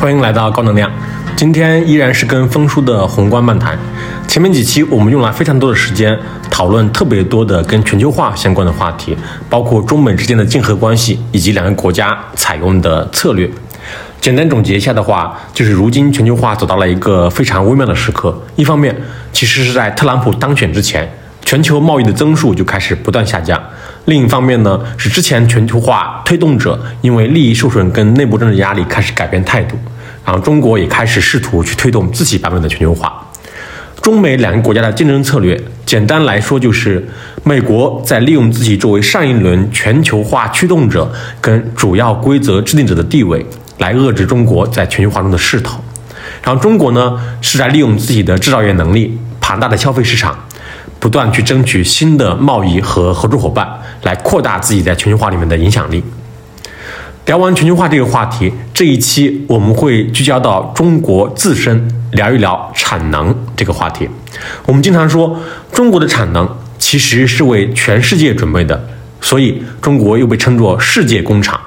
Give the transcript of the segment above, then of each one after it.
欢迎来到高能量。今天依然是跟风叔的宏观漫谈。前面几期我们用了非常多的时间讨论特别多的跟全球化相关的话题，包括中美之间的竞合关系以及两个国家采用的策略。简单总结一下的话，就是如今全球化走到了一个非常微妙的时刻。一方面，其实是在特朗普当选之前，全球贸易的增速就开始不断下降；另一方面呢，是之前全球化推动者因为利益受损跟内部政治压力开始改变态度。然后中国也开始试图去推动自己版本的全球化。中美两个国家的竞争策略，简单来说就是美国在利用自己作为上一轮全球化驱动者跟主要规则制定者的地位，来遏制中国在全球化中的势头。然后中国呢是在利用自己的制造业能力、庞大的消费市场，不断去争取新的贸易和合作伙伴，来扩大自己在全球化里面的影响力。聊完全球化这个话题，这一期我们会聚焦到中国自身，聊一聊产能这个话题。我们经常说，中国的产能其实是为全世界准备的，所以中国又被称作世界工厂。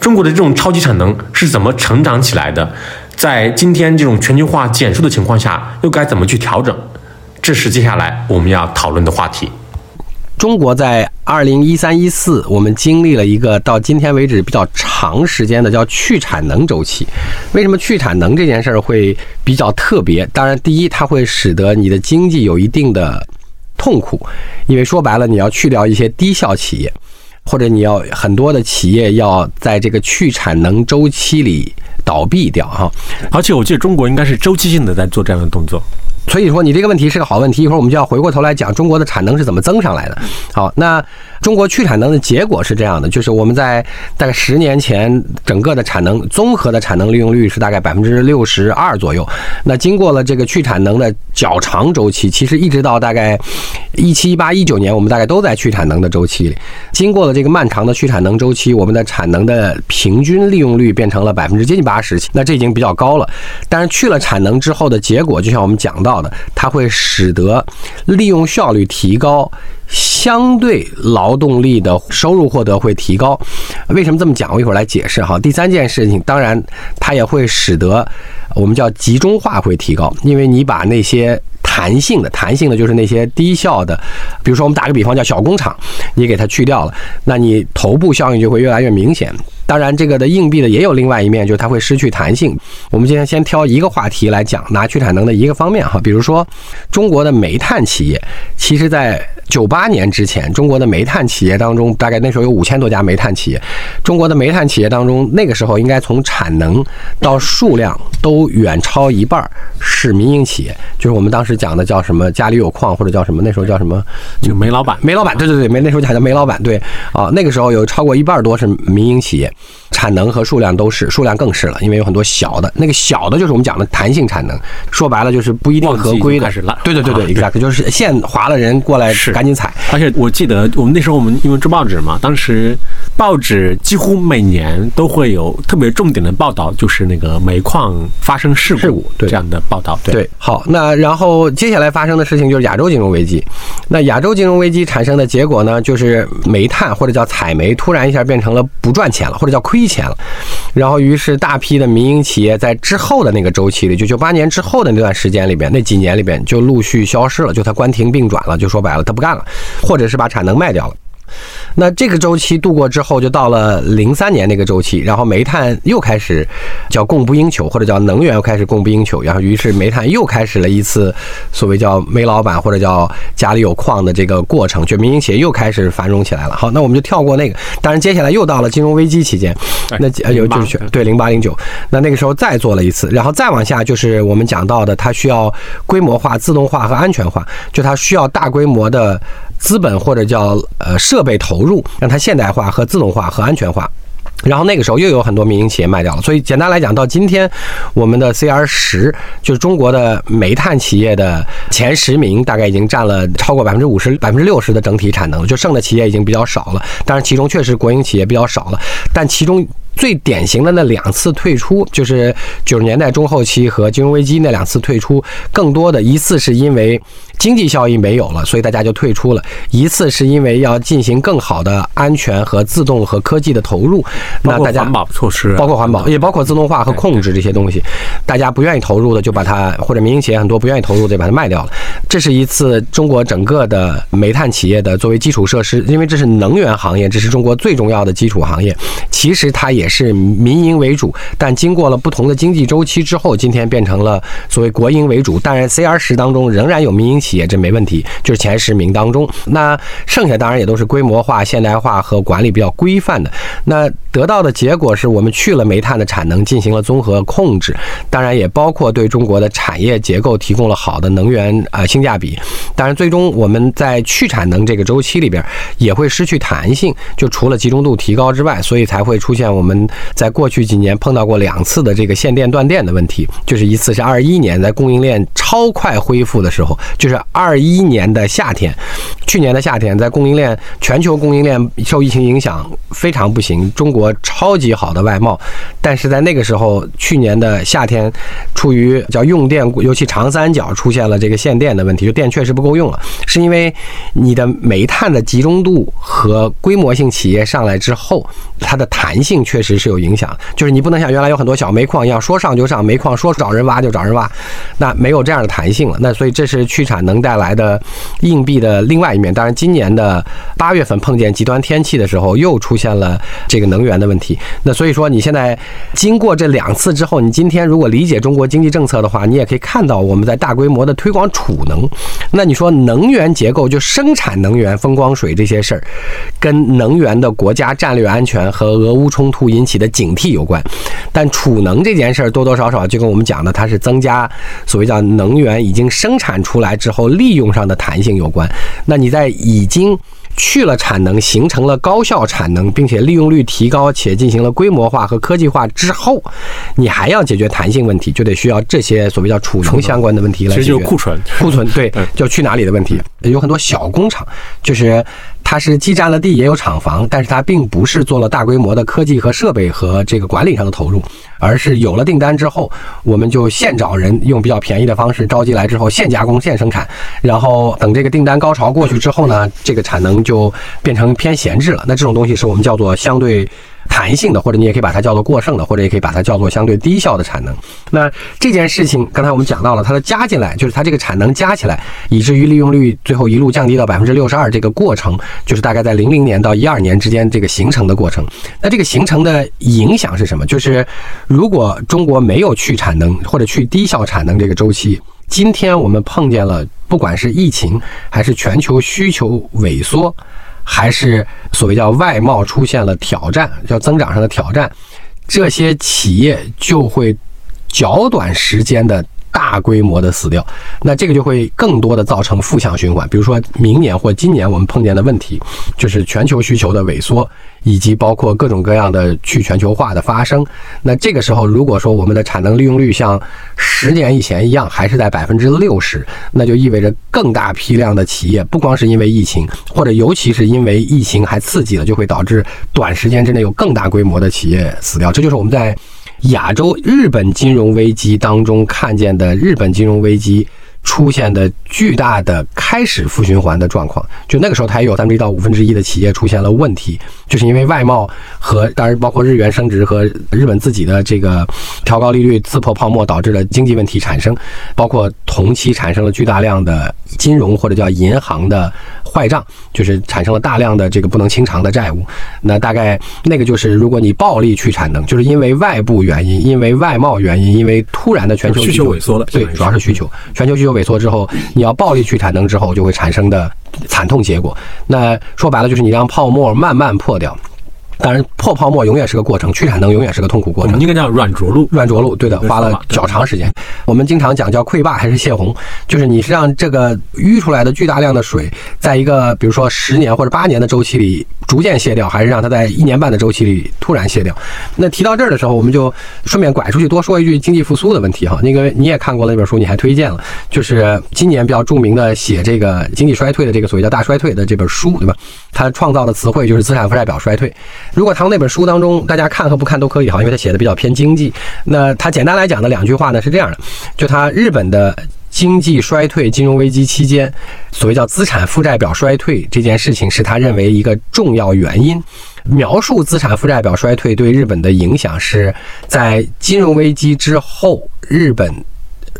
中国的这种超级产能是怎么成长起来的？在今天这种全球化减速的情况下，又该怎么去调整？这是接下来我们要讨论的话题。中国在二零一三一四，我们经历了一个到今天为止比较长时间的叫去产能周期。为什么去产能这件事儿会比较特别？当然，第一，它会使得你的经济有一定的痛苦，因为说白了，你要去掉一些低效企业，或者你要很多的企业要在这个去产能周期里倒闭掉哈。而且我记得中国应该是周期性的在做这样的动作。所以说你这个问题是个好问题，一会儿我们就要回过头来讲中国的产能是怎么增上来的。好，那中国去产能的结果是这样的，就是我们在大概十年前，整个的产能综合的产能利用率是大概百分之六十二左右。那经过了这个去产能的较长周期，其实一直到大概一七、一八、一九年，我们大概都在去产能的周期里。经过了这个漫长的去产能周期，我们的产能的平均利用率变成了百分之接近八十，那这已经比较高了。但是去了产能之后的结果，就像我们讲到。的，它会使得利用效率提高，相对劳动力的收入获得会提高。为什么这么讲？我一会儿来解释哈。第三件事情，当然它也会使得我们叫集中化会提高，因为你把那些弹性的、弹性的，就是那些低效的，比如说我们打个比方叫小工厂，你给它去掉了，那你头部效应就会越来越明显。当然，这个的硬币的也有另外一面，就是它会失去弹性。我们今天先挑一个话题来讲，拿去产能的一个方面哈，比如说中国的煤炭企业，其实在九八年之前，中国的煤炭企业当中，大概那时候有五千多家煤炭企业。中国的煤炭企业当中，那个时候应该从产能到数量都远超一半是民营企业，就是我们当时讲的叫什么家里有矿或者叫什么，那时候叫什么就煤老板，煤老板，对对对，煤那时候还叫煤老板，对啊，那个时候有超过一半多是民营企业。产能和数量都是，数量更是了，因为有很多小的，那个小的就是我们讲的弹性产能，说白了就是不一定合规的。对对对对，exactly，就是线划了人过来赶紧踩。而且我记得我们那时候我们因为做报纸嘛，当时报纸几乎每年都会有特别重点的报道，就是那个煤矿发生事故这样的报道。对，好，那然后接下来发生的事情就是亚洲金融危机。那亚洲金融危机产生的结果呢，就是煤炭或者叫采煤突然一下变成了不赚钱了，或者叫亏亏钱了。然后于是大批的民营企业在之后的那个周期里，就九八年之后的那段时间里边，那几年里边就陆续消失了，就它关停并转了，就说白了，它不干了，或者是把产能卖掉了。那这个周期度过之后，就到了零三年那个周期，然后煤炭又开始叫供不应求，或者叫能源又开始供不应求，然后于是煤炭又开始了一次所谓叫煤老板或者叫家里有矿的这个过程，就民营企业又开始繁荣起来了。好，那我们就跳过那个，当然接下来又到了金融危机期间，那有就是对零八零九，那那个时候再做了一次，然后再往下就是我们讲到的，它需要规模化、自动化和安全化，就它需要大规模的。资本或者叫呃设备投入，让它现代化和自动化和安全化，然后那个时候又有很多民营企业卖掉了。所以简单来讲，到今天我们的 CR 十就是中国的煤炭企业的前十名，大概已经占了超过百分之五十、百分之六十的整体产能，就剩的企业已经比较少了。但是其中确实国营企业比较少了，但其中最典型的那两次退出，就是九十年代中后期和金融危机那两次退出，更多的一次是因为经济效益没有了，所以大家就退出了；一次是因为要进行更好的安全和自动和科技的投入，那大家环保措施，包括环保，也包括自动化和控制这些东西，大家不愿意投入的就把它，或者民营企业很多不愿意投入的就把它卖掉了。这是一次中国整个的煤炭企业的作为基础设施，因为这是能源行业，这是中国最重要的基础行业。其实它也也是民营为主，但经过了不同的经济周期之后，今天变成了所谓国营为主。当然，C R 十当中仍然有民营企业，这没问题，就是前十名当中。那剩下当然也都是规模化、现代化和管理比较规范的。那得到的结果是我们去了煤炭的产能，进行了综合控制，当然也包括对中国的产业结构提供了好的能源啊性价比。当然，最终我们在去产能这个周期里边也会失去弹性，就除了集中度提高之外，所以才会出现我们在过去几年碰到过两次的这个限电断电的问题。就是一次是二一年在供应链超快恢复的时候，就是二一年的夏天，去年的夏天在供应链全球供应链受疫情影响非常不行，中国。超级好的外贸，但是在那个时候，去年的夏天，出于叫用电，尤其长三角出现了这个限电的问题，就电确实不够用了，是因为你的煤炭的集中度和规模性企业上来之后，它的弹性确实是有影响，就是你不能像原来有很多小煤矿一样，说上就上，煤矿说找人挖就找人挖，那没有这样的弹性了。那所以这是去产能带来的硬币的另外一面。当然，今年的八月份碰见极端天气的时候，又出现了这个能源。的问题，那所以说你现在经过这两次之后，你今天如果理解中国经济政策的话，你也可以看到我们在大规模的推广储能。那你说能源结构就生产能源、风光水这些事儿，跟能源的国家战略安全和俄乌冲突引起的警惕有关。但储能这件事儿多多少少就跟我们讲的，它是增加所谓叫能源已经生产出来之后利用上的弹性有关。那你在已经。去了产能，形成了高效产能，并且利用率提高，且进行了规模化和科技化之后，你还要解决弹性问题，就得需要这些所谓叫储能相关的问题来解决。其实就是库存，库存对，就去哪里的问题。有很多小工厂，就是。它是既占了地也有厂房，但是它并不是做了大规模的科技和设备和这个管理上的投入，而是有了订单之后，我们就现找人，用比较便宜的方式召集来之后现加工现生产，然后等这个订单高潮过去之后呢，这个产能就变成偏闲置了。那这种东西是我们叫做相对。弹性的，或者你也可以把它叫做过剩的，或者也可以把它叫做相对低效的产能。那这件事情，刚才我们讲到了，它的加进来，就是它这个产能加起来，以至于利用率最后一路降低到百分之六十二，这个过程就是大概在零零年到一二年之间这个形成的过程。那这个形成的影响是什么？就是如果中国没有去产能或者去低效产能这个周期，今天我们碰见了，不管是疫情还是全球需求萎缩。还是所谓叫外贸出现了挑战，叫增长上的挑战，这些企业就会较短时间的。大规模的死掉，那这个就会更多的造成负向循环。比如说明年或今年我们碰见的问题，就是全球需求的萎缩，以及包括各种各样的去全球化的发生。那这个时候，如果说我们的产能利用率像十年以前一样，还是在百分之六十，那就意味着更大批量的企业，不光是因为疫情，或者尤其是因为疫情还刺激了，就会导致短时间之内有更大规模的企业死掉。这就是我们在。亚洲日本金融危机当中看见的日本金融危机出现的巨大的开始负循环的状况，就那个时候它也有三分之一到五分之一的企业出现了问题，就是因为外贸和当然包括日元升值和日本自己的这个调高利率刺破泡沫导致的经济问题产生，包括同期产生了巨大量的金融或者叫银行的。坏账就是产生了大量的这个不能清偿的债务，那大概那个就是如果你暴力去产能，就是因为外部原因，因为外贸原因，因为突然的全球需求萎缩了，对，主要是需求，全球需求萎缩之后，你要暴力去产能之后，就会产生的惨痛结果。那说白了就是你让泡沫慢慢破掉。当然，破泡沫永远是个过程，去产能永远是个痛苦过程。应该叫软着陆，软着陆，对的，花了较长时间。我们经常讲叫溃坝还是泄洪，就是你是让这个淤出来的巨大量的水，在一个比如说十年或者八年的周期里逐渐泄掉，还是让它在一年半的周期里突然泄掉？那提到这儿的时候，我们就顺便拐出去多说一句经济复苏的问题哈。那个你也看过那本书，你还推荐了，就是今年比较著名的写这个经济衰退的这个所谓叫大衰退的这本书，对吧？它创造的词汇就是资产负债表衰退。如果他从那本书当中，大家看和不看都可以哈，因为他写的比较偏经济。那他简单来讲的两句话呢是这样的。就他日本的经济衰退、金融危机期间，所谓叫资产负债表衰退这件事情，是他认为一个重要原因。描述资产负债表衰退对日本的影响，是在金融危机之后，日本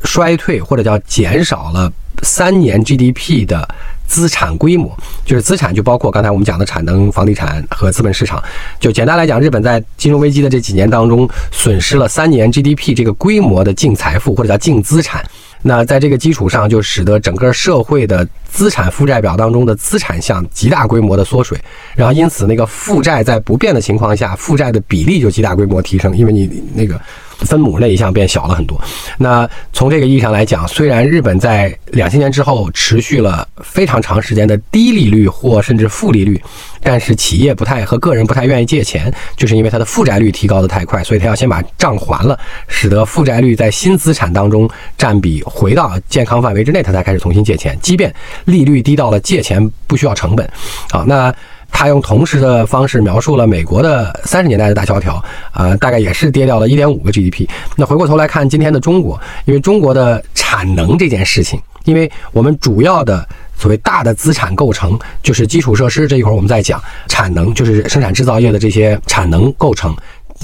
衰退或者叫减少了三年 GDP 的资产规模，就是资产就包括刚才我们讲的产能、房地产和资本市场。就简单来讲，日本在金融危机的这几年当中，损失了三年 GDP 这个规模的净财富或者叫净资产。那在这个基础上，就使得整个社会的资产负债表当中的资产项极大规模的缩水，然后因此那个负债在不变的情况下，负债的比例就极大规模提升，因为你那个。分母那一项变小了很多。那从这个意义上来讲，虽然日本在两千年之后持续了非常长时间的低利率或甚至负利率，但是企业不太和个人不太愿意借钱，就是因为它的负债率提高的太快，所以它要先把账还了，使得负债率在新资产当中占比回到健康范围之内，它才开始重新借钱。即便利率低到了借钱不需要成本，好那。他用同时的方式描述了美国的三十年代的大萧条，呃，大概也是跌掉了一点五个 GDP。那回过头来看今天的中国，因为中国的产能这件事情，因为我们主要的所谓大的资产构成就是基础设施，这一会儿我们在讲产能，就是生产制造业的这些产能构成。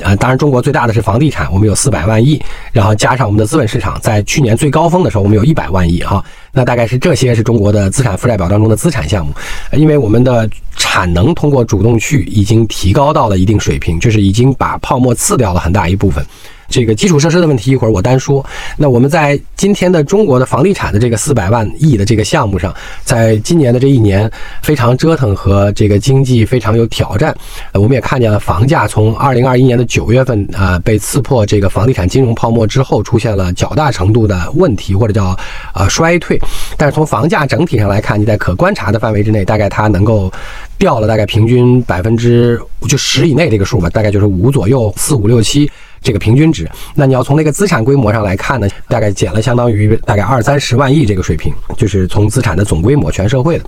啊，当然，中国最大的是房地产，我们有四百万亿，然后加上我们的资本市场，在去年最高峰的时候，我们有一百万亿哈。那大概是这些是中国的资产负债表当中的资产项目，因为我们的产能通过主动去已经提高到了一定水平，就是已经把泡沫刺掉了很大一部分。这个基础设施的问题，一会儿我单说。那我们在今天的中国的房地产的这个四百万亿的这个项目上，在今年的这一年非常折腾和这个经济非常有挑战。呃我们也看见了房价从二零二一年的九月份啊被刺破这个房地产金融泡沫之后，出现了较大程度的问题或者叫呃衰退。但是从房价整体上来看，你在可观察的范围之内，大概它能够掉了大概平均百分之就十以内这个数吧，大概就是五左右，四五六七。这个平均值，那你要从那个资产规模上来看呢，大概减了相当于大概二三十万亿这个水平，就是从资产的总规模全社会的，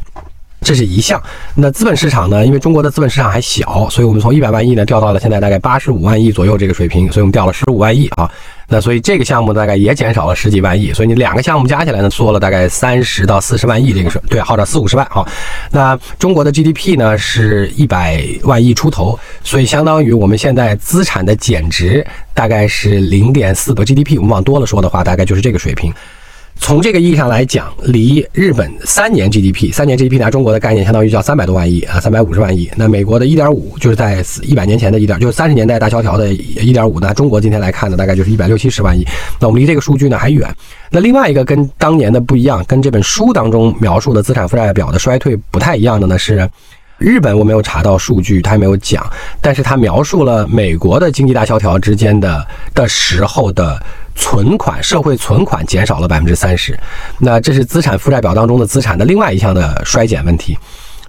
这是一项。那资本市场呢，因为中国的资本市场还小，所以我们从一百万亿呢掉到了现在大概八十五万亿左右这个水平，所以我们掉了十五万亿啊。那所以这个项目大概也减少了十几万亿，所以你两个项目加起来呢，缩了大概三十到四十万亿这个是对，或者四五十万好。那中国的 GDP 呢是一百万亿出头，所以相当于我们现在资产的减值大概是零点四个 GDP，我们往多了说的话，大概就是这个水平。从这个意义上来讲，离日本三年 GDP，三年 GDP 拿中国的概念，相当于叫三百多万亿啊，三百五十万亿。那美国的一点五，就是在一百年前的一点，就是三十年代大萧条的一点五。那中国今天来看呢，大概就是一百六七十万亿。那我们离这个数据呢还远。那另外一个跟当年的不一样，跟这本书当中描述的资产负债表的衰退不太一样的呢是。日本我没有查到数据，他也没有讲，但是他描述了美国的经济大萧条之间的的时候的存款，社会存款减少了百分之三十，那这是资产负债表当中的资产的另外一项的衰减问题。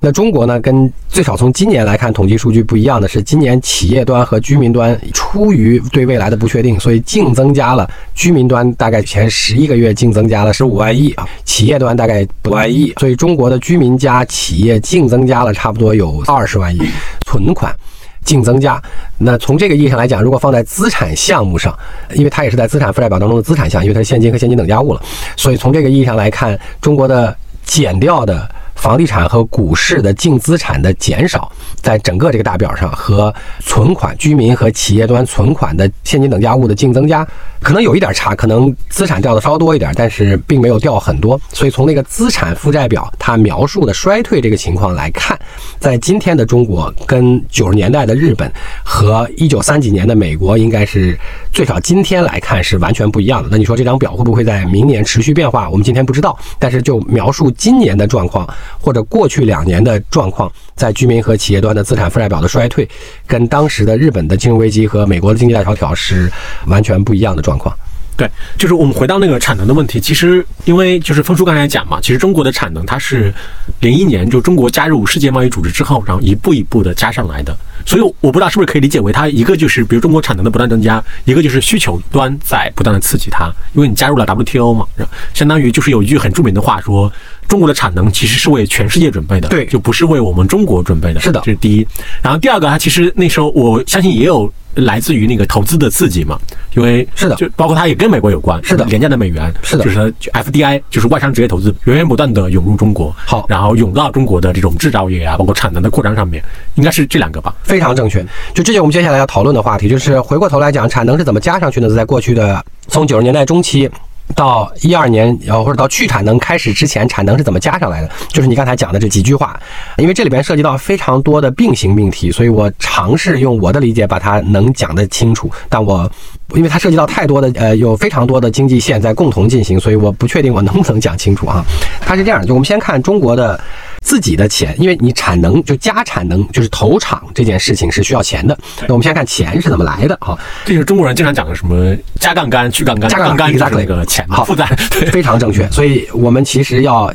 那中国呢？跟最少从今年来看，统计数据不一样的是，今年企业端和居民端出于对未来的不确定，所以净增加了居民端大概前十一个月净增加了十五万亿啊，企业端大概五万亿，所以中国的居民加企业净增加了差不多有二十万亿存款净增加。那从这个意义上来讲，如果放在资产项目上，因为它也是在资产负债表当中的资产项，因为它是现金和现金等价物了，所以从这个意义上来看，中国的减掉的。房地产和股市的净资产的减少，在整个这个大表上和存款、居民和企业端存款的现金等价物的净增加，可能有一点差，可能资产掉的稍多一点，但是并没有掉很多。所以从那个资产负债表它描述的衰退这个情况来看，在今天的中国跟九十年代的日本和一九三几年的美国，应该是最少今天来看是完全不一样的。那你说这张表会不会在明年持续变化？我们今天不知道，但是就描述今年的状况。或者过去两年的状况，在居民和企业端的资产负债表的衰退，跟当时的日本的金融危机和美国的经济大萧条是完全不一样的状况。对，就是我们回到那个产能的问题，其实因为就是峰叔刚才讲嘛，其实中国的产能它是零一年就中国加入世界贸易组织之后，然后一步一步的加上来的，所以我不知道是不是可以理解为它一个就是比如中国产能的不断增加，一个就是需求端在不断的刺激它，因为你加入了 WTO 嘛，相当于就是有一句很著名的话说，中国的产能其实是为全世界准备的，对，就不是为我们中国准备的，是的，这是第一。然后第二个，它其实那时候我相信也有。来自于那个投资的刺激嘛，因为是的，就包括它也跟美国有关，是的，廉价的美元，是的，就是 FDI，就是外商直接投资源源不断的涌入中国，好，然后涌到中国的这种制造业啊，包括产能的扩张上面，应该是这两个吧？非常正确。就这就我们接下来要讨论的话题，就是回过头来讲，产能是怎么加上去的？在过去的从九十年代中期。到一二年，呃，或者到去产能开始之前，产能是怎么加上来的？就是你刚才讲的这几句话，因为这里边涉及到非常多的并行命题，所以我尝试用我的理解把它能讲得清楚。但我因为它涉及到太多的，呃，有非常多的经济线在共同进行，所以我不确定我能不能讲清楚啊。它是这样，就我们先看中国的。自己的钱，因为你产能就加产能，就是投厂这件事情是需要钱的。那我们先看钱是怎么来的啊？这是中国人经常讲的什么加杠杆、去杠杆、加杠杆就是那个钱好负债，非常正确。所以我们其实要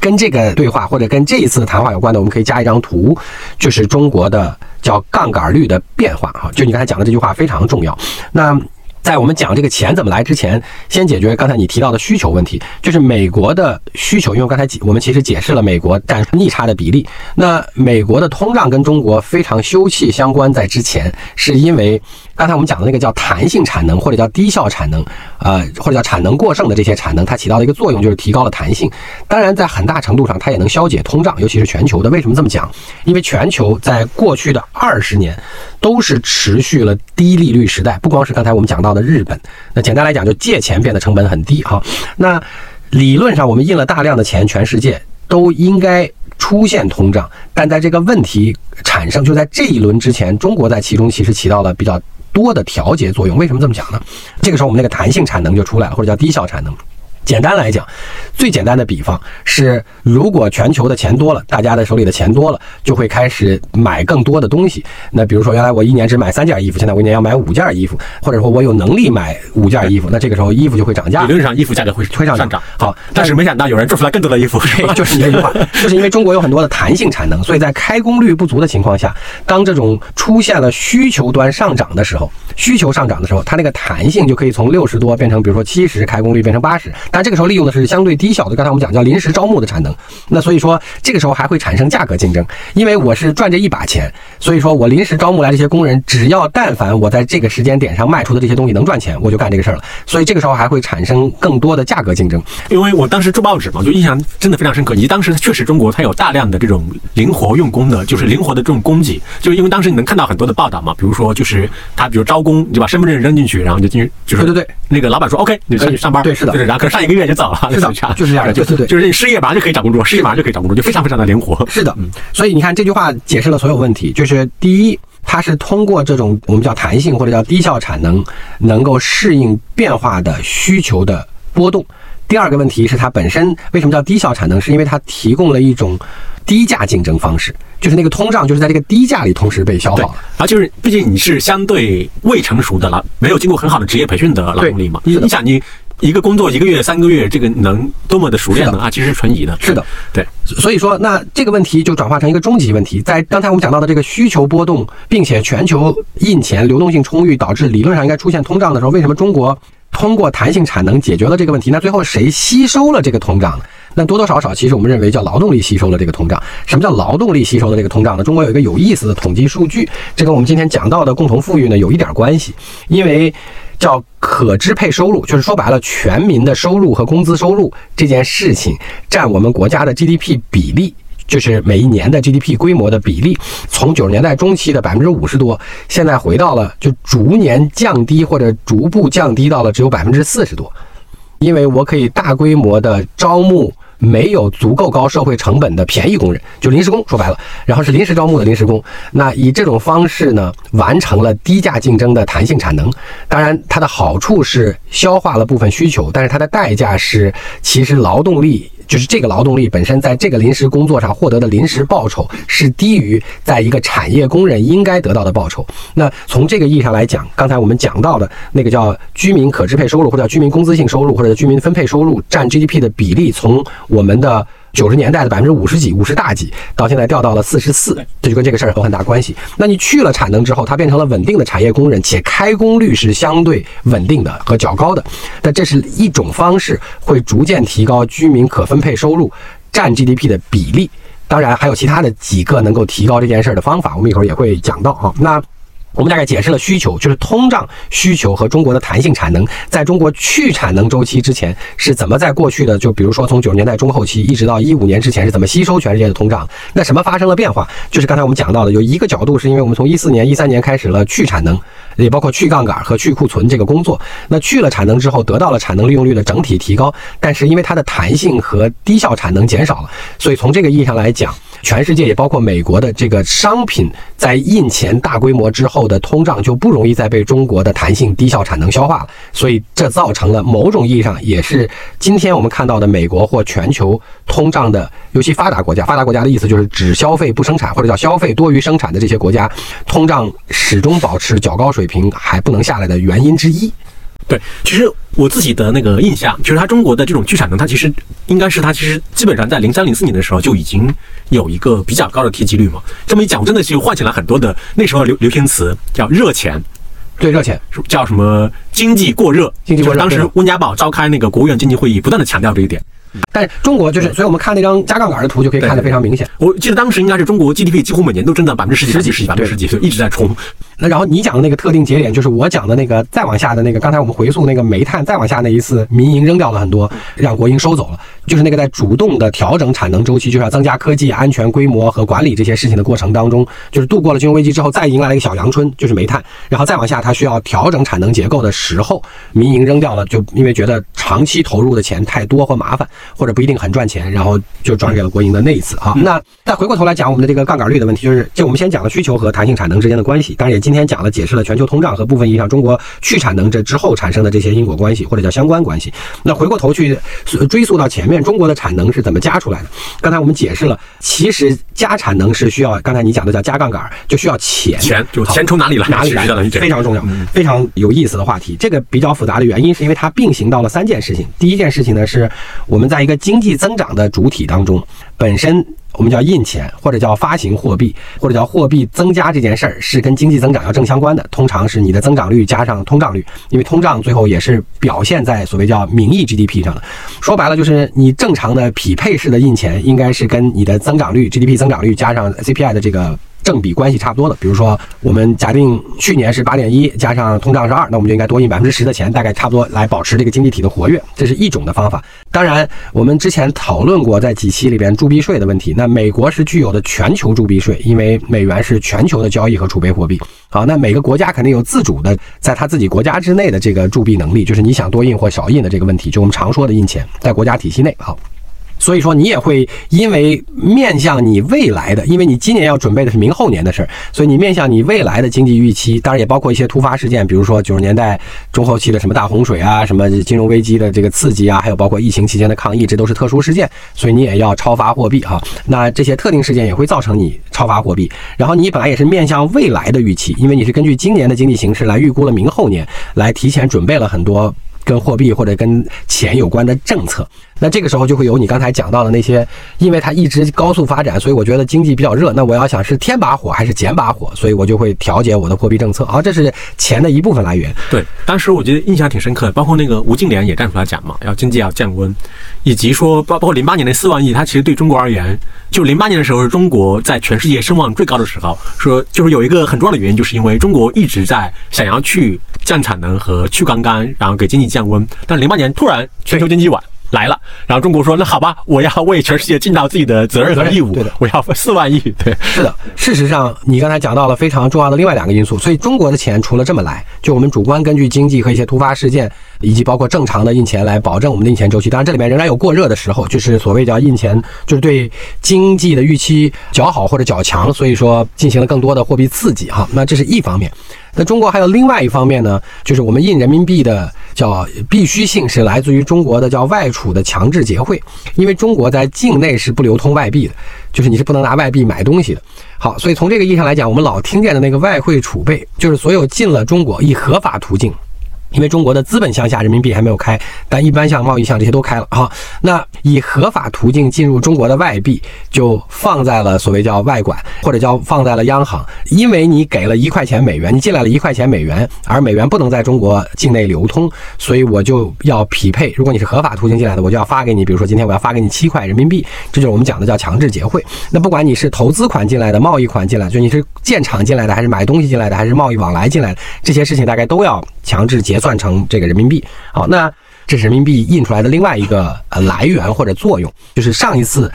跟这个对话或者跟这一次的谈话有关的，我们可以加一张图，就是中国的叫杠杆率的变化哈。就你刚才讲的这句话非常重要。那。在我们讲这个钱怎么来之前，先解决刚才你提到的需求问题，就是美国的需求。因为刚才我们其实解释了美国占逆差的比例。那美国的通胀跟中国非常休戚相关，在之前是因为刚才我们讲的那个叫弹性产能或者叫低效产能，呃，或者叫产能过剩的这些产能，它起到的一个作用就是提高了弹性。当然，在很大程度上，它也能消解通胀，尤其是全球的。为什么这么讲？因为全球在过去的二十年都是持续了低利率时代，不光是刚才我们讲到。的日本，那简单来讲，就借钱变得成本很低哈。那理论上，我们印了大量的钱，全世界都应该出现通胀。但在这个问题产生，就在这一轮之前，中国在其中其实起到了比较多的调节作用。为什么这么讲呢？这个时候，我们那个弹性产能就出来了，或者叫低效产能。简单来讲，最简单的比方是，如果全球的钱多了，大家的手里的钱多了，就会开始买更多的东西。那比如说，原来我一年只买三件衣服，现在我一年要买五件衣服，或者说我有能力买五件衣服，那这个时候衣服就会涨价。理论上，衣服价格会推上涨。好，但是没想到有人做出来更多的衣服，就是这句话，就是因为中国有很多的弹性产能，所以在开工率不足的情况下，当这种出现了需求端上涨的时候，需求上涨的时候，它那个弹性就可以从六十多变成，比如说七十，开工率变成八十。但这个时候利用的是相对低效的，刚才我们讲叫临时招募的产能，那所以说这个时候还会产生价格竞争，因为我是赚这一把钱，所以说我临时招募来这些工人，只要但凡我在这个时间点上卖出的这些东西能赚钱，我就干这个事儿了，所以这个时候还会产生更多的价格竞争。因为我当时做报纸嘛，就印象真的非常深刻，以及当时确实中国它有大量的这种灵活用工的，就是灵活的这种供给，就是因为当时你能看到很多的报道嘛，比如说就是他比如招工，你就把身份证扔进去，然后就进去，就是对对对，那个老板说 OK，你就去上班，对是的，就是然后可能上一个月就走了。是的，就是这样的，对对对，就是你失业马上就可以找工作，失业马上就可以找工作，就非常非常的灵活。是的，嗯，所以你看这句话解释了所有问题，就是第一，它是通过这种我们叫弹性或者叫低效产能，能够适应变化的需求的波动。第二个问题是它本身为什么叫低效产能，是因为它提供了一种低价竞争方式，就是那个通胀就是在这个低价里同时被消耗了。啊，就是毕竟你是相对未成熟的了，没有经过很好的职业培训的劳动力嘛，你你想你。一个工作一个月、三个月，这个能多么的熟练呢？啊，其实是存疑的。是的，对。所以说，那这个问题就转化成一个终极问题。在刚才我们讲到的这个需求波动，并且全球印钱流动性充裕，导致理论上应该出现通胀的时候，为什么中国通过弹性产能解决了这个问题？那最后谁吸收了这个通胀呢？那多多少少，其实我们认为叫劳动力吸收了这个通胀。什么叫劳动力吸收的这个通胀呢？中国有一个有意思的统计数据，这跟我们今天讲到的共同富裕呢有一点关系，因为。叫可支配收入，就是说白了，全民的收入和工资收入这件事情占我们国家的 GDP 比例，就是每一年的 GDP 规模的比例，从九十年代中期的百分之五十多，现在回到了就逐年降低或者逐步降低到了只有百分之四十多，因为我可以大规模的招募。没有足够高社会成本的便宜工人，就临时工，说白了，然后是临时招募的临时工。那以这种方式呢，完成了低价竞争的弹性产能。当然，它的好处是消化了部分需求，但是它的代价是，其实劳动力就是这个劳动力本身在这个临时工作上获得的临时报酬是低于在一个产业工人应该得到的报酬。那从这个意义上来讲，刚才我们讲到的那个叫居民可支配收入，或者叫居民工资性收入，或者居民分配收入占 GDP 的比例，从我们的九十年代的百分之五十几、五十大几，到现在掉到了四十四，这就跟这个事儿有很大关系。那你去了产能之后，它变成了稳定的产业工人，且开工率是相对稳定的和较高的。但这是一种方式，会逐渐提高居民可分配收入占 GDP 的比例。当然，还有其他的几个能够提高这件事儿的方法，我们一会儿也会讲到啊。那。我们大概解释了需求，就是通胀需求和中国的弹性产能，在中国去产能周期之前是怎么在过去的，就比如说从九十年代中后期一直到一五年之前是怎么吸收全世界的通胀？那什么发生了变化？就是刚才我们讲到的，有一个角度是因为我们从一四年、一三年开始了去产能，也包括去杠杆和去库存这个工作。那去了产能之后，得到了产能利用率的整体提高，但是因为它的弹性和低效产能减少了，所以从这个意义上来讲。全世界也包括美国的这个商品在印钱大规模之后的通胀就不容易再被中国的弹性低效产能消化了，所以这造成了某种意义上也是今天我们看到的美国或全球通胀的，尤其发达国家，发达国家的意思就是只消费不生产或者叫消费多于生产的这些国家，通胀始终保持较高水平还不能下来的原因之一。对，其实我自己的那个印象，就是它中国的这种去产能，它其实应该是它其实基本上在零三零四年的时候就已经有一个比较高的提及率嘛。这么一讲，我真的就唤起了很多的那时候流流行词，叫热钱，对热钱叫什么经济过热，经济过热。当时温家宝召开那个国务院经济会议，不断的强调这一点。但是中国就是，所以我们看那张加杠杆的图就可以看得非常明显。我记得当时应该是中国 GDP 几乎每年都增长百分之十几、十几、十几、百分之十几，就一直在冲。那然后你讲的那个特定节点，就是我讲的那个再往下的那个，刚才我们回溯那个煤炭再往下那一次，民营扔掉了很多，让国营收走了，就是那个在主动的调整产能周期，就是要增加科技、安全、规模和管理这些事情的过程当中，就是度过了金融危机之后，再迎来了一个小阳春，就是煤炭，然后再往下它需要调整产能结构的时候，民营扔掉了，就因为觉得长期投入的钱太多或麻烦，或者不一定很赚钱，然后就转给了国营的那一次啊。那再回过头来讲我们的这个杠杆率的问题，就是就我们先讲了需求和弹性产能之间的关系，当然也。今天讲了，解释了全球通胀和部分意义上中国去产能这之后产生的这些因果关系，或者叫相关关系。那回过头去追溯到前面，中国的产能是怎么加出来的？刚才我们解释了，其实加产能是需要，刚才你讲的叫加杠杆，就需要钱。钱就钱从哪里来？哪里来？非常重要，非常有意思的话题。这个比较复杂的原因，是因为它并行到了三件事情。第一件事情呢，是我们在一个经济增长的主体当中，本身。我们叫印钱，或者叫发行货币，或者叫货币增加这件事儿，是跟经济增长要正相关的。通常是你的增长率加上通胀率，因为通胀最后也是表现在所谓叫名义 GDP 上的。说白了，就是你正常的匹配式的印钱，应该是跟你的增长率 GDP 增长率加上 CPI 的这个。正比关系差不多的，比如说我们假定去年是八点一，加上通胀是二，那我们就应该多印百分之十的钱，大概差不多来保持这个经济体的活跃，这是一种的方法。当然，我们之前讨论过在几期里边铸币税的问题。那美国是具有的全球铸币税，因为美元是全球的交易和储备货币。好，那每个国家肯定有自主的在他自己国家之内的这个铸币能力，就是你想多印或少印的这个问题，就我们常说的印钱，在国家体系内好。所以说，你也会因为面向你未来的，因为你今年要准备的是明后年的事儿，所以你面向你未来的经济预期，当然也包括一些突发事件，比如说九十年代中后期的什么大洪水啊，什么金融危机的这个刺激啊，还有包括疫情期间的抗疫，这都是特殊事件，所以你也要超发货币哈。那这些特定事件也会造成你超发货币，然后你本来也是面向未来的预期，因为你是根据今年的经济形势来预估了明后年，来提前准备了很多。跟货币或者跟钱有关的政策，那这个时候就会有你刚才讲到的那些，因为它一直高速发展，所以我觉得经济比较热。那我要想是添把火还是减把火，所以我就会调节我的货币政策。啊，这是钱的一部分来源。对，当时我觉得印象挺深刻的，包括那个吴敬琏也站出来讲嘛，要经济要降温，以及说包包括零八年那四万亿，它其实对中国而言，就零八年的时候是中国在全世界声望最高的时候，说就是有一个很重要的原因，就是因为中国一直在想要去。降产能和去杠杆，然后给经济降温。但零八年突然全球经济晚来了，然后中国说：“那好吧，我要为全世界尽到自己的责任和义务。”对的，我要四万亿。对，是的。事实上，你刚才讲到了非常重要的另外两个因素。所以中国的钱除了这么来，就我们主观根据经济和一些突发事件。以及包括正常的印钱来保证我们的印钱周期。当然，这里面仍然有过热的时候，就是所谓叫印钱，就是对经济的预期较好或者较强，所以说进行了更多的货币刺激哈。那这是一方面。那中国还有另外一方面呢，就是我们印人民币的叫必须性是来自于中国的叫外储的强制结汇，因为中国在境内是不流通外币的，就是你是不能拿外币买东西的。好，所以从这个意义上来讲，我们老听见的那个外汇储备，就是所有进了中国以合法途径。因为中国的资本项下人民币还没有开，但一般像、贸易项这些都开了哈。那以合法途径进入中国的外币就放在了所谓叫外管，或者叫放在了央行。因为你给了一块钱美元，你进来了一块钱美元，而美元不能在中国境内流通，所以我就要匹配。如果你是合法途径进来的，我就要发给你，比如说今天我要发给你七块人民币，这就是我们讲的叫强制结汇。那不管你是投资款进来的、贸易款进来，就你是建厂进来的，还是买东西进来的，还是贸易往来进来的，这些事情大概都要强制结。算成这个人民币，好，那这是人民币印出来的另外一个呃来源或者作用，就是上一次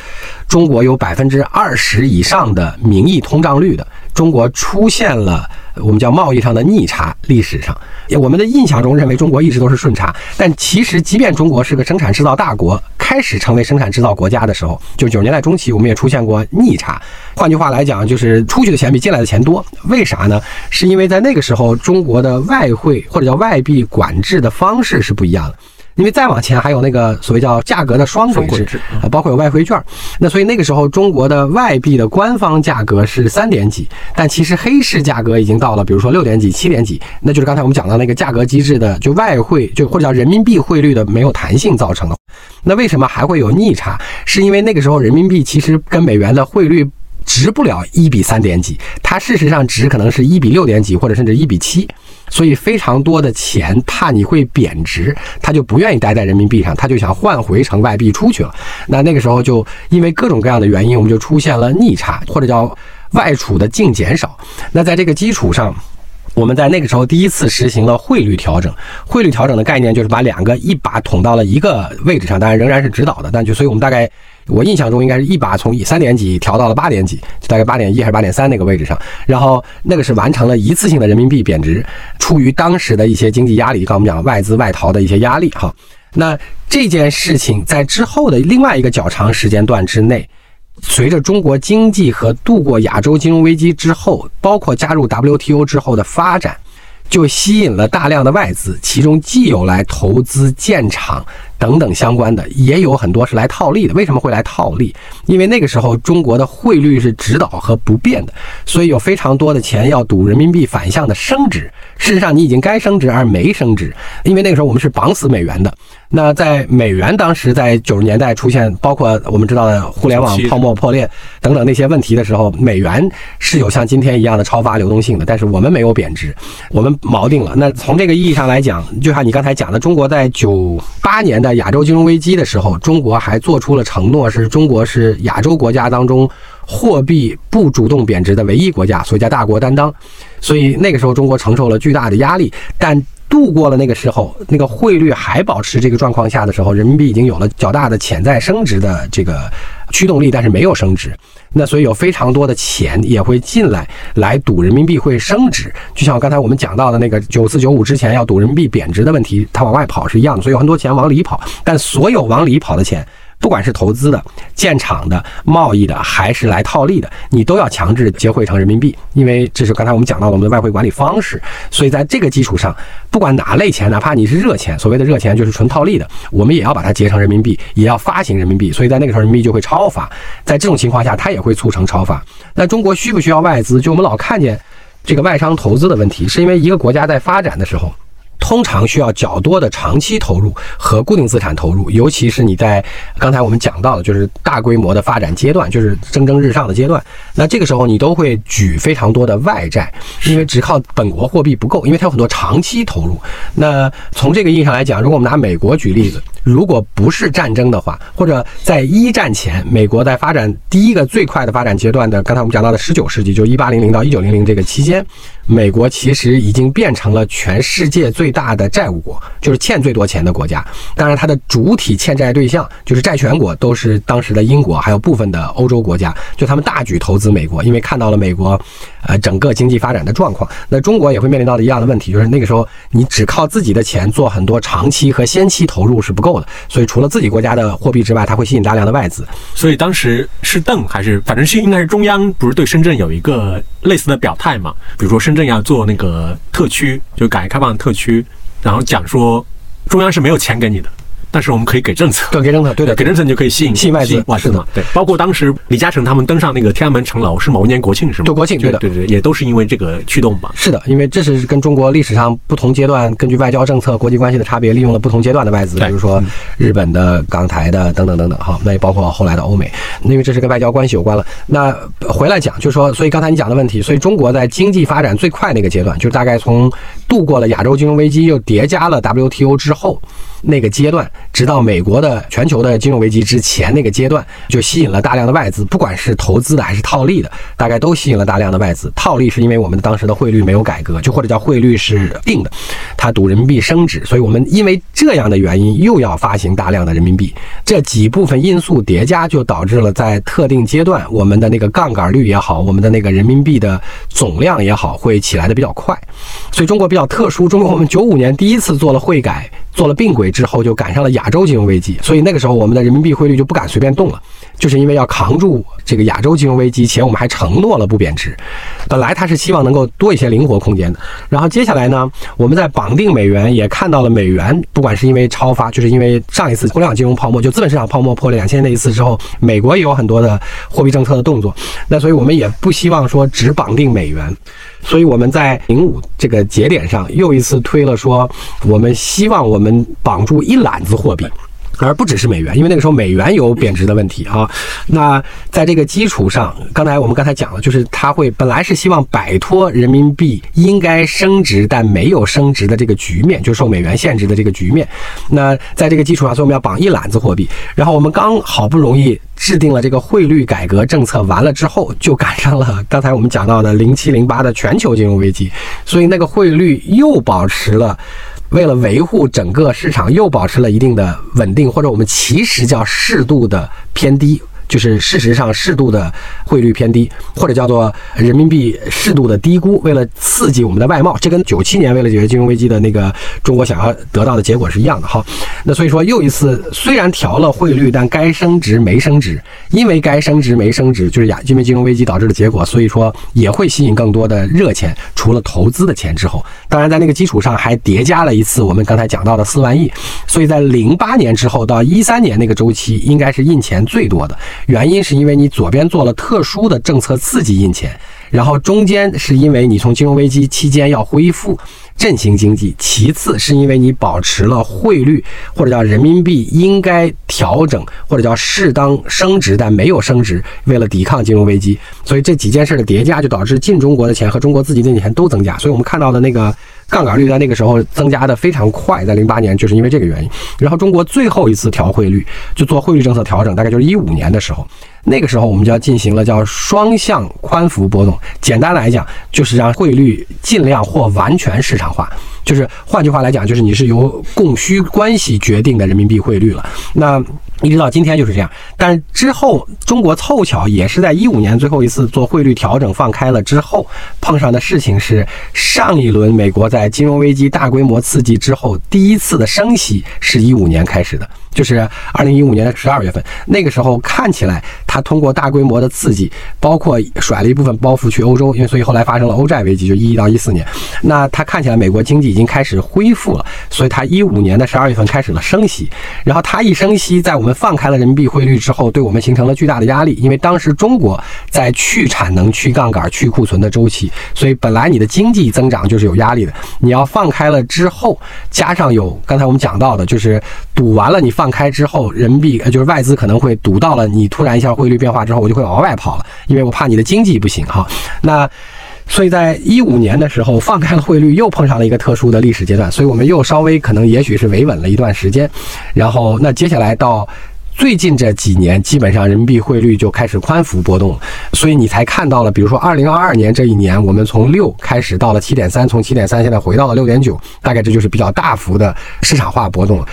中国有百分之二十以上的名义通胀率的，中国出现了。我们叫贸易上的逆差，历史上，我们的印象中认为中国一直都是顺差，但其实即便中国是个生产制造大国，开始成为生产制造国家的时候，就九十年代中期，我们也出现过逆差。换句话来讲，就是出去的钱比进来的钱多。为啥呢？是因为在那个时候，中国的外汇或者叫外币管制的方式是不一样的。因为再往前还有那个所谓叫价格的双轨制啊，包括有外汇券。那所以那个时候中国的外币的官方价格是三点几，但其实黑市价格已经到了，比如说六点几、七点几，那就是刚才我们讲到那个价格机制的，就外汇就或者叫人民币汇率的没有弹性造成的。那为什么还会有逆差？是因为那个时候人民币其实跟美元的汇率值不了一比三点几，它事实上值可能是一比六点几，或者甚至一比七。所以非常多的钱怕你会贬值，他就不愿意待在人民币上，他就想换回成外币出去了。那那个时候就因为各种各样的原因，我们就出现了逆差，或者叫外储的净减少。那在这个基础上，我们在那个时候第一次实行了汇率调整。汇率调整的概念就是把两个一把捅到了一个位置上，当然仍然是指导的，但就所以我们大概。我印象中应该是一把从以三点几调到了八点几，大概八点一还是八点三那个位置上，然后那个是完成了一次性的人民币贬值，出于当时的一些经济压力，刚我们讲外资外逃的一些压力哈。那这件事情在之后的另外一个较长时间段之内，随着中国经济和度过亚洲金融危机之后，包括加入 WTO 之后的发展，就吸引了大量的外资，其中既有来投资建厂。等等相关的也有很多是来套利的。为什么会来套利？因为那个时候中国的汇率是指导和不变的，所以有非常多的钱要赌人民币反向的升值。事实上，你已经该升值而没升值，因为那个时候我们是绑死美元的。那在美元当时在九十年代出现，包括我们知道的互联网泡沫破裂等等那些问题的时候，美元是有像今天一样的超发流动性的，但是我们没有贬值，我们锚定了。那从这个意义上来讲，就像你刚才讲的，中国在九八年的。亚洲金融危机的时候，中国还做出了承诺，是中国是亚洲国家当中货币不主动贬值的唯一国家，所以叫大国担当。所以那个时候，中国承受了巨大的压力，但度过了那个时候，那个汇率还保持这个状况下的时候，人民币已经有了较大的潜在升值的这个驱动力，但是没有升值。那所以有非常多的钱也会进来，来赌人民币会升值，就像刚才我们讲到的那个九四九五之前要赌人民币贬值的问题，它往外跑是一样的。所以有很多钱往里跑，但所有往里跑的钱。不管是投资的、建厂的、贸易的，还是来套利的，你都要强制结汇成人民币，因为这是刚才我们讲到的我们的外汇管理方式。所以在这个基础上，不管哪类钱，哪怕你是热钱，所谓的热钱就是纯套利的，我们也要把它结成人民币，也要发行人民币。所以在那个时候，人民币就会超发。在这种情况下，它也会促成超发。那中国需不需要外资？就我们老看见这个外商投资的问题，是因为一个国家在发展的时候。通常需要较多的长期投入和固定资产投入，尤其是你在刚才我们讲到的，就是大规模的发展阶段，就是蒸蒸日上的阶段。那这个时候你都会举非常多的外债，因为只靠本国货币不够，因为它有很多长期投入。那从这个意义上来讲，如果我们拿美国举例子，如果不是战争的话，或者在一战前，美国在发展第一个最快的发展阶段的，刚才我们讲到的十九世纪，就一八零零到一九零零这个期间。美国其实已经变成了全世界最大的债务国，就是欠最多钱的国家。当然，它的主体欠债对象就是债权国，都是当时的英国，还有部分的欧洲国家，就他们大举投资美国，因为看到了美国呃整个经济发展的状况。那中国也会面临到的一样的问题，就是那个时候你只靠自己的钱做很多长期和先期投入是不够的，所以除了自己国家的货币之外，它会吸引大量的外资。所以当时是邓还是反正是应该是中央不是对深圳有一个类似的表态嘛？比如说深圳要做那个特区，就改革开放特区，然后讲说中央是没有钱给你的。但是我们可以给政策，对，给政策，对的，给政策你就可以吸引吸引外资，外资嘛，对。包括当时李嘉诚他们登上那个天安门城楼是某一年国庆是吗？就国庆，对的，对对，也都是因为这个驱动吧。是的，因为这是跟中国历史上不同阶段根据外交政策、国际关系的差别，利用了不同阶段的外资，比如说日本的、港台的等等等等，哈，那也包括后来的欧美，因为这是跟外交关系有关了。那回来讲，就是说，所以刚才你讲的问题，所以中国在经济发展最快那个阶段，就大概从度过了亚洲金融危机，又叠加了 WTO 之后那个阶段，直到美国。的全球的金融危机之前那个阶段，就吸引了大量的外资，不管是投资的还是套利的，大概都吸引了大量的外资。套利是因为我们当时的汇率没有改革，就或者叫汇率是定的，它赌人民币升值，所以我们因为这样的原因又要发行大量的人民币。这几部分因素叠加，就导致了在特定阶段，我们的那个杠杆率也好，我们的那个人民币的总量也好，会起来的比较快。所以中国比较特殊，中国我们九五年第一次做了汇改。做了并轨之后，就赶上了亚洲金融危机，所以那个时候我们的人民币汇率就不敢随便动了，就是因为要扛住这个亚洲金融危机，且我们还承诺了不贬值。本来他是希望能够多一些灵活空间的。然后接下来呢，我们在绑定美元，也看到了美元，不管是因为超发，就是因为上一次互联网金融泡沫，就资本市场泡沫破了两千那一次之后，美国也有很多的货币政策的动作。那所以我们也不希望说只绑定美元。所以我们在零五这个节点上又一次推了说，我们希望我们绑住一揽子货币，而不只是美元，因为那个时候美元有贬值的问题啊。那在这个基础上，刚才我们刚才讲了，就是它会本来是希望摆脱人民币应该升值但没有升值的这个局面，就受美元限制的这个局面。那在这个基础上，所以我们要绑一揽子货币，然后我们刚好不容易。制定了这个汇率改革政策，完了之后就赶上了刚才我们讲到的零七零八的全球金融危机，所以那个汇率又保持了，为了维护整个市场，又保持了一定的稳定，或者我们其实叫适度的偏低。就是事实上适度的汇率偏低，或者叫做人民币适度的低估，为了刺激我们的外贸，这跟九七年为了解决金融危机的那个中国想要得到的结果是一样的哈。那所以说又一次虽然调了汇率，但该升值没升值，因为该升值没升值，就是亚因为金融危机导致的结果，所以说也会吸引更多的热钱，除了投资的钱之后，当然在那个基础上还叠加了一次我们刚才讲到的四万亿，所以在零八年之后到一三年那个周期应该是印钱最多的。原因是因为你左边做了特殊的政策刺激印钱，然后中间是因为你从金融危机期间要恢复振兴经济，其次是因为你保持了汇率或者叫人民币应该调整或者叫适当升值，但没有升值，为了抵抗金融危机，所以这几件事的叠加就导致进中国的钱和中国自己的钱都增加，所以我们看到的那个。杠杆率在那个时候增加的非常快，在零八年就是因为这个原因。然后中国最后一次调汇率，就做汇率政策调整，大概就是一五年的时候。那个时候我们就要进行了叫双向宽幅波动。简单来讲，就是让汇率尽量或完全市场化。就是换句话来讲，就是你是由供需关系决定的人民币汇率了。那一直到今天就是这样。但之后中国凑巧也是在一五年最后一次做汇率调整放开了之后，碰上的事情是上一轮美国在金融危机大规模刺激之后第一次的升息是一五年开始的。就是二零一五年的十二月份，那个时候看起来，它通过大规模的刺激，包括甩了一部分包袱去欧洲，因为所以后来发生了欧债危机，就一一到一四年。那它看起来美国经济已经开始恢复了，所以它一五年的十二月份开始了升息。然后它一升息，在我们放开了人民币汇率之后，对我们形成了巨大的压力，因为当时中国在去产能、去杠杆、去库存的周期，所以本来你的经济增长就是有压力的。你要放开了之后，加上有刚才我们讲到的，就是赌完了你。放开之后，人民币就是外资可能会赌到了你突然一下汇率变化之后，我就会往外跑了，因为我怕你的经济不行哈。那所以在一五年的时候放开了汇率，又碰上了一个特殊的历史阶段，所以我们又稍微可能也许是维稳了一段时间。然后那接下来到最近这几年，基本上人民币汇率就开始宽幅波动，所以你才看到了，比如说二零二二年这一年，我们从六开始到了七点三，从七点三现在回到了六点九，大概这就是比较大幅的市场化波动了。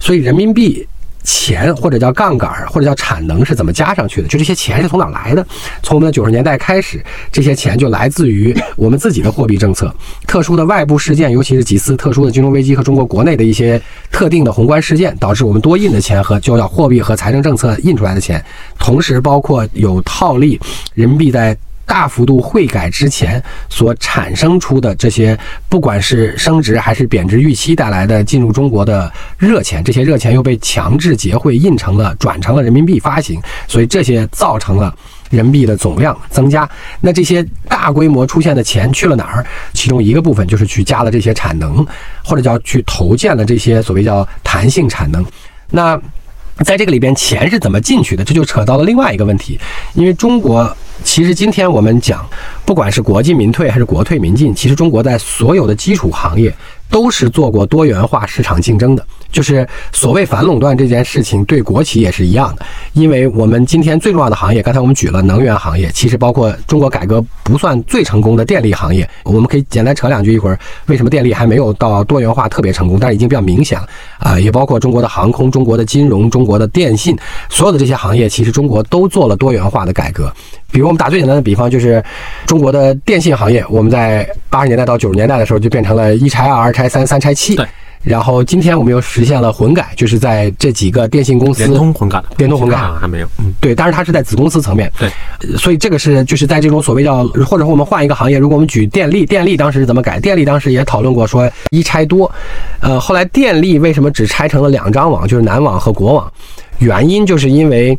所以人民币钱或者叫杠杆或者叫产能是怎么加上去的？就这些钱是从哪来的？从我们的九十年代开始，这些钱就来自于我们自己的货币政策、特殊的外部事件，尤其是几次特殊的金融危机和中国国内的一些特定的宏观事件，导致我们多印的钱和就叫货币和财政政策印出来的钱，同时包括有套利人民币在。大幅度汇改之前所产生出的这些，不管是升值还是贬值预期带来的进入中国的热钱，这些热钱又被强制结汇印成了转成了人民币发行，所以这些造成了人民币的总量增加。那这些大规模出现的钱去了哪儿？其中一个部分就是去加了这些产能，或者叫去投建了这些所谓叫弹性产能。那在这个里边，钱是怎么进去的？这就扯到了另外一个问题，因为中国。其实今天我们讲，不管是国进民退还是国退民进，其实中国在所有的基础行业都是做过多元化市场竞争的。就是所谓反垄断这件事情，对国企也是一样的。因为我们今天最重要的行业，刚才我们举了能源行业，其实包括中国改革不算最成功的电力行业，我们可以简单扯两句。一会儿为什么电力还没有到多元化特别成功，但是已经比较明显了啊？也包括中国的航空、中国的金融、中国的电信，所有的这些行业，其实中国都做了多元化的改革。比如我们打最简单的比方，就是中国的电信行业，我们在八十年代到九十年代的时候就变成了一拆二、二拆三、三拆七。对。然后今天我们又实现了混改，就是在这几个电信公司联通混改，联通混改还没有，嗯，对，但是它是在子公司层面，对，所以这个是就是在这种所谓叫，或者说我们换一个行业，如果我们举电力，电力当时是怎么改？电力当时也讨论过说一拆多，呃，后来电力为什么只拆成了两张网，就是南网和国网？原因就是因为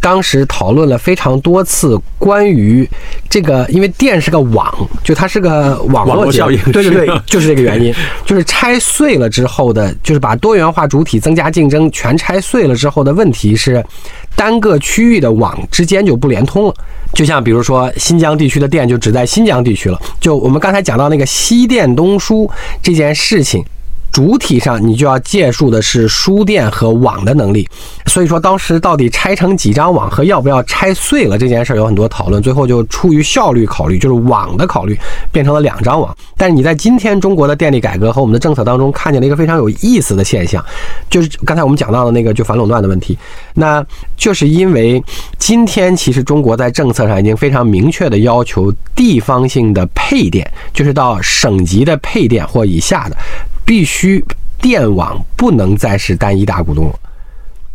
当时讨论了非常多次关于这个，因为电是个网，就它是个网络效应，对对对，就是这个原因，就是拆碎了之后的，就是把多元化主体增加竞争全拆碎了之后的问题是，单个区域的网之间就不连通了。就像比如说新疆地区的电就只在新疆地区了，就我们刚才讲到那个西电东输这件事情。主体上，你就要借助的是输电和网的能力。所以说，当时到底拆成几张网和要不要拆碎了这件事儿有很多讨论。最后就出于效率考虑，就是网的考虑，变成了两张网。但是你在今天中国的电力改革和我们的政策当中，看见了一个非常有意思的现象，就是刚才我们讲到的那个就反垄断的问题。那就是因为今天其实中国在政策上已经非常明确的要求地方性的配电，就是到省级的配电或以下的。必须电网不能再是单一大股东了，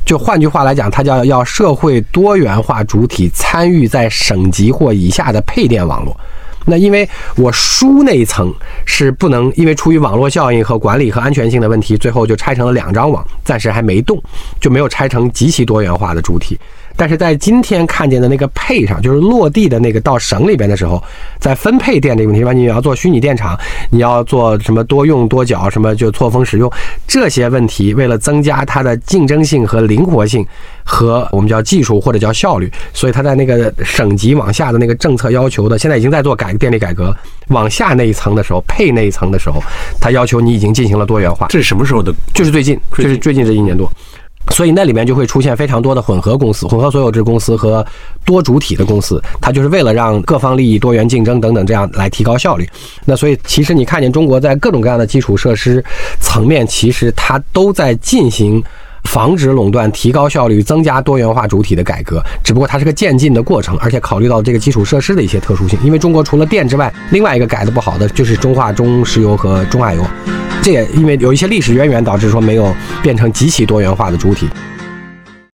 就换句话来讲，它叫要社会多元化主体参与在省级或以下的配电网络。那因为我输那一层是不能，因为出于网络效应和管理和安全性的问题，最后就拆成了两张网，暂时还没动，就没有拆成极其多元化的主体。但是在今天看见的那个配上，就是落地的那个到省里边的时候，在分配电这个问题，吧，你要做虚拟电厂，你要做什么多用多缴，什么就错峰使用这些问题，为了增加它的竞争性和灵活性，和我们叫技术或者叫效率，所以它在那个省级往下的那个政策要求的，现在已经在做改电力改革，往下那一层的时候，配那一层的时候，它要求你已经进行了多元化。这是什么时候的？就是最近，就是最近这一年多。所以那里面就会出现非常多的混合公司、混合所有制公司和多主体的公司，它就是为了让各方利益多元竞争等等，这样来提高效率。那所以其实你看见中国在各种各样的基础设施层面，其实它都在进行防止垄断、提高效率、增加多元化主体的改革。只不过它是个渐进的过程，而且考虑到这个基础设施的一些特殊性。因为中国除了电之外，另外一个改的不好的就是中化中石油和中海油。这也因为有一些历史渊源，导致说没有变成极其多元化的主体。